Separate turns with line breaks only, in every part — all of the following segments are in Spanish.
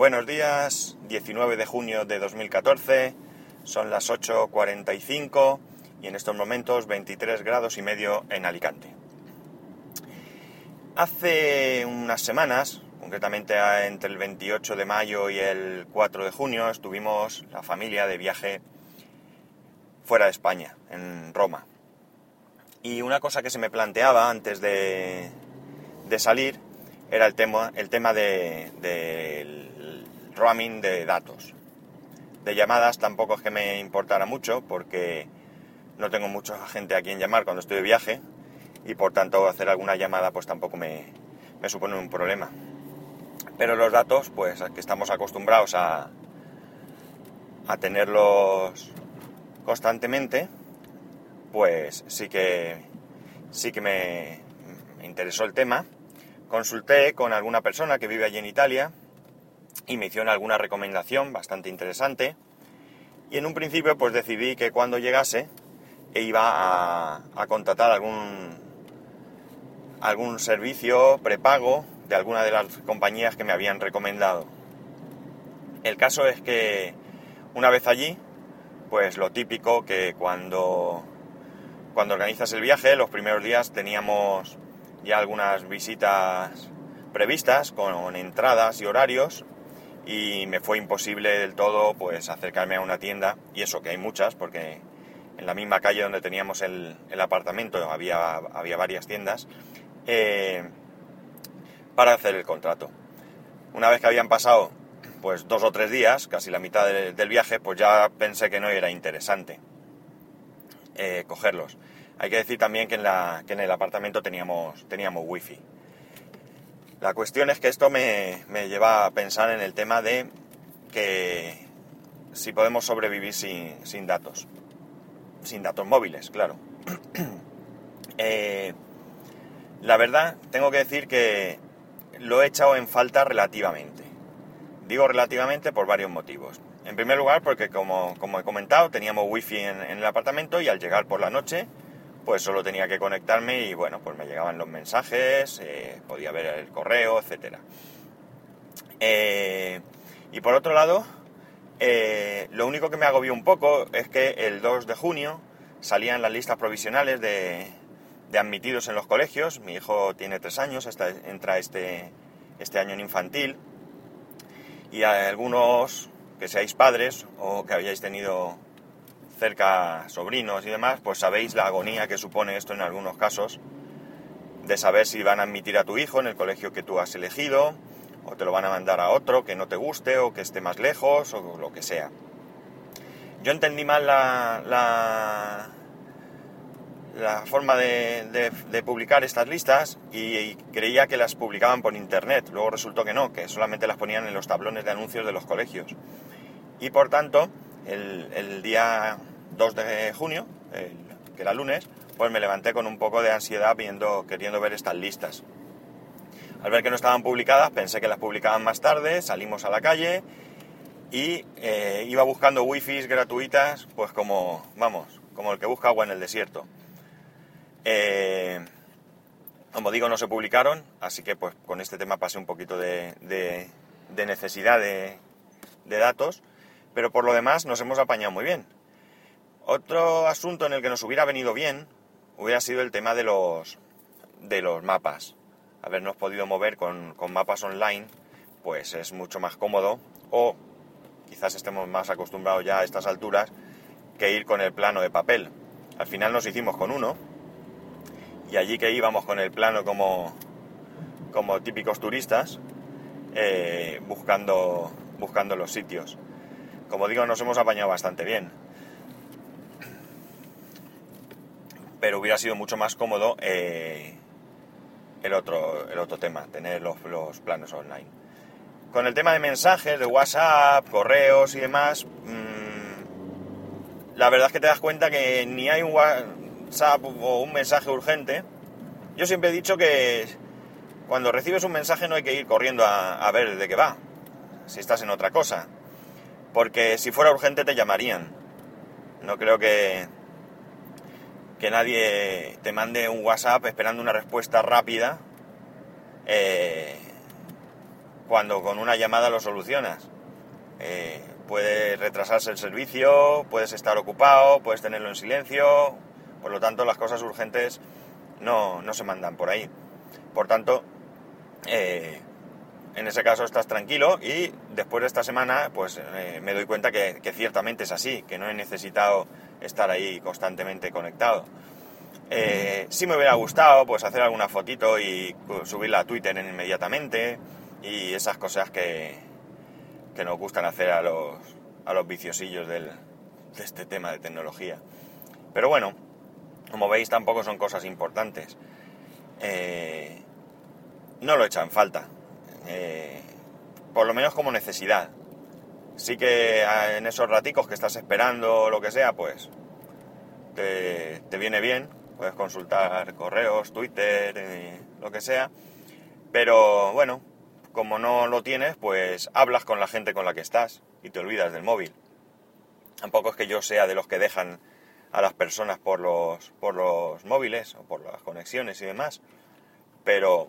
Buenos días, 19 de junio de 2014, son las 8.45 y en estos momentos 23 grados y medio en Alicante. Hace unas semanas, concretamente entre el 28 de mayo y el 4 de junio, estuvimos la familia de viaje fuera de España, en Roma. Y una cosa que se me planteaba antes de, de salir era el tema, el tema del roaming de datos. De llamadas tampoco es que me importara mucho porque no tengo mucha gente a quien llamar cuando estoy de viaje y por tanto hacer alguna llamada pues tampoco me, supone un problema. Pero los datos, pues que estamos acostumbrados a, a tenerlos constantemente, pues sí que sí que me, me interesó el tema. Consulté con alguna persona que vive allí en Italia y me hicieron alguna recomendación bastante interesante. Y en un principio pues decidí que cuando llegase e iba a, a contratar algún, algún servicio prepago de alguna de las compañías que me habían recomendado. El caso es que una vez allí, pues lo típico que cuando, cuando organizas el viaje, los primeros días teníamos ya algunas visitas previstas con entradas y horarios y me fue imposible del todo pues acercarme a una tienda y eso que hay muchas porque en la misma calle donde teníamos el, apartamento había, había varias tiendas eh, para hacer el contrato. Una vez que habían pasado pues dos o tres días, casi la mitad de, del viaje, pues ya pensé que no era interesante eh, cogerlos. Hay que decir también que en, la, que en el apartamento teníamos, teníamos wifi. La cuestión es que esto me, me, lleva a pensar en el tema de que si podemos sobrevivir sin, sin datos. Sin datos móviles, claro. eh, la verdad, tengo que decir que lo he echado en falta relativamente. Digo relativamente por varios motivos. En primer lugar, porque como, como he comentado, teníamos wifi en, en el apartamento y al llegar por la noche, pues solo tenía que conectarme y bueno, pues me llegaban los mensajes, eh, podía ver el correo, etc. Eh, y por otro lado, eh, lo único que me agobió un poco es que el 2 de junio salían las listas provisionales de, de admitidos en los colegios. Mi hijo tiene tres años, está, entra este, este año en infantil. Y a algunos que seáis padres o que hayáis tenido cerca sobrinos y demás, pues sabéis la agonía que supone esto en algunos casos, de saber si van a admitir a tu hijo en el colegio que tú has elegido, o te lo van a mandar a otro que no te guste, o que esté más lejos, o lo que sea. Yo entendí mal la, la, la forma de, de, de, publicar estas listas y, y, creía que las publicaban por internet. Luego resultó que no, que solamente las ponían en los tablones de anuncios de los colegios. Y por tanto, el, el día 2 de junio, que era lunes, pues me levanté con un poco de ansiedad viendo, queriendo ver estas listas. Al ver que no estaban publicadas, pensé que las publicaban más tarde, salimos a la calle y eh, iba buscando wifis gratuitas, pues como, vamos, como el que busca agua en el desierto. Eh, como digo, no se publicaron, así que pues con este tema pasé un poquito de, necesidad de datos, pero por lo demás nos hemos apañado muy bien. Otro asunto en el que nos hubiera venido bien hubiera sido el tema de los, de los mapas. Habernos podido mover con, con, mapas online, pues es mucho más cómodo, o quizás estemos más acostumbrados ya a estas alturas, que ir con el plano de papel. Al final nos hicimos con uno, y allí que íbamos con el plano como, como típicos turistas, eh, buscando, buscando los sitios. Como digo, nos hemos apañado bastante bien. Pero hubiera sido mucho más cómodo eh, el, otro, el otro tema, tener los, los, planos online. Con el tema de mensajes, de WhatsApp, correos y demás, mmm, la verdad es que te das cuenta que ni hay un WhatsApp o un mensaje urgente. Yo siempre he dicho que cuando recibes un mensaje no hay que ir corriendo a, a ver de qué va, si estás en otra cosa. Porque si fuera urgente te llamarían. No creo que, que nadie te mande un WhatsApp esperando una respuesta rápida eh, cuando con una llamada lo solucionas. Eh, puede retrasarse el servicio, puedes estar ocupado, puedes tenerlo en silencio, por lo tanto las cosas urgentes no, no se mandan por ahí. Por tanto, eh, en ese caso estás tranquilo y después de esta semana pues eh, me doy cuenta que, ciertamente es así, que no he necesitado estar ahí constantemente conectado. Eh, si me hubiera gustado pues hacer alguna fotito y subirla a Twitter inmediatamente y esas cosas que, que nos gustan hacer a los, a los viciosillos del, de este tema de tecnología. Pero bueno, como veis tampoco son cosas importantes. Eh, no lo echan falta. Eh, por lo menos como necesidad. Sí que en esos raticos que estás esperando lo que sea, pues te, viene bien. Puedes consultar correos, Twitter, eh, lo que sea. Pero bueno, como no lo tienes, pues hablas con la gente con la que estás y te olvidas del móvil. Tampoco es que yo sea de los que dejan a las personas por los, por los móviles o por las conexiones y demás. Pero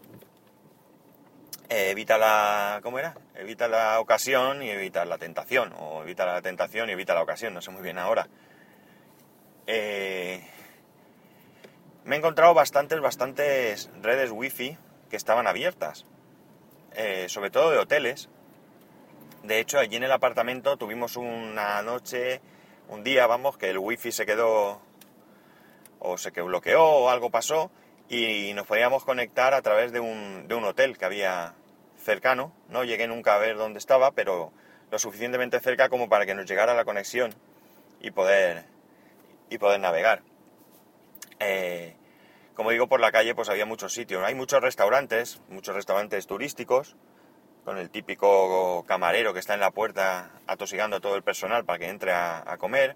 evita la. ¿Cómo era? Evita la ocasión y evita la tentación. O evita la tentación y evita la ocasión, no sé muy bien ahora. Eh, me he encontrado bastantes, bastantes redes wifi que estaban abiertas. Eh, sobre todo de hoteles. De hecho, allí en el apartamento tuvimos una noche, un día, vamos, que el wifi se quedó o se que bloqueó o algo pasó y nos podíamos conectar a través de un, de un hotel que había cercano, no llegué nunca a ver dónde estaba, pero lo suficientemente cerca como para que nos llegara la conexión y poder, y poder navegar. Eh, como digo, por la calle pues había muchos sitios. Hay muchos restaurantes, muchos restaurantes turísticos, con el típico camarero que está en la puerta atosigando a todo el personal para que entre a, comer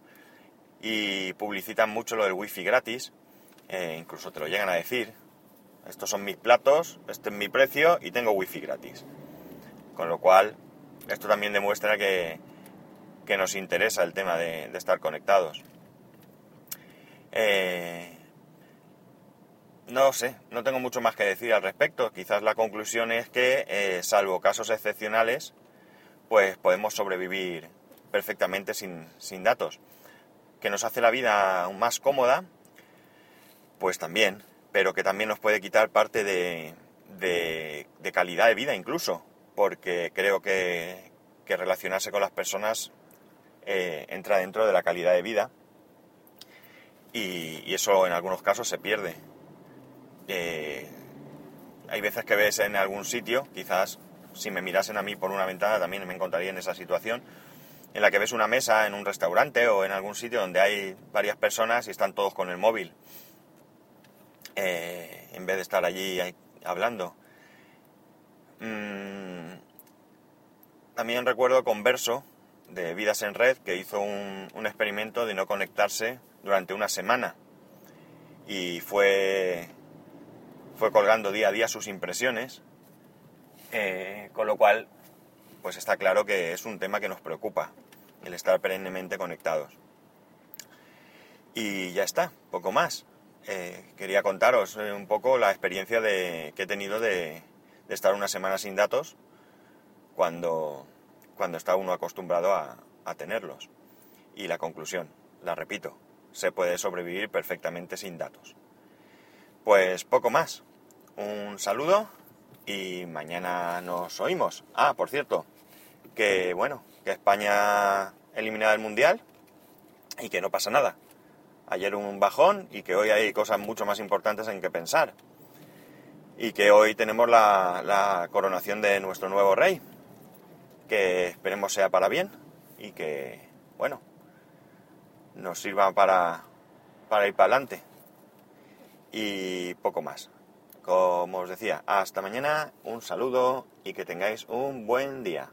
y publicitan mucho lo del wifi gratis, eh, incluso te lo llegan a decir, estos son mis platos, este es mi precio y tengo wifi gratis. Con lo cual, esto también demuestra que, nos interesa el tema de, estar conectados. Eh, no sé, no tengo mucho más que decir al respecto. Quizás la conclusión es que, eh, salvo casos excepcionales, pues podemos sobrevivir perfectamente sin, sin datos. Que nos hace la vida más cómoda, pues también pero que también nos puede quitar parte de, calidad de vida incluso, porque creo que, relacionarse con las personas eh, entra dentro de la calidad de vida y, eso en algunos casos se pierde. Eh, hay veces que ves en algún sitio, quizás si me mirasen a mí por una ventana también me encontraría en esa situación, en la que ves una mesa en un restaurante o en algún sitio donde hay varias personas y están todos con el móvil eh, en vez de estar allí hablando. Mm, también recuerdo Converso, de Vidas en Red, que hizo un, experimento de no conectarse durante una semana y fue, fue colgando día a día sus impresiones, eh, con lo cual pues está claro que es un tema que nos preocupa, el estar perennemente conectados. Y ya está, poco más. Eh, quería contaros eh, un poco la experiencia de, que he tenido de, estar una semana sin datos cuando, cuando está uno acostumbrado a, tenerlos. Y la conclusión, la repito, se puede sobrevivir perfectamente sin datos. Pues poco más. Un saludo y mañana nos oímos. Ah, por cierto, que bueno, que España eliminada del Mundial y que no pasa nada ayer un bajón y que hoy hay cosas mucho más importantes en que pensar. Y que hoy tenemos la, coronación de nuestro nuevo rey, que esperemos sea para bien y que, bueno, nos sirva para, para ir para adelante. Y poco más. Como os decía, hasta mañana, un saludo y que tengáis un buen día.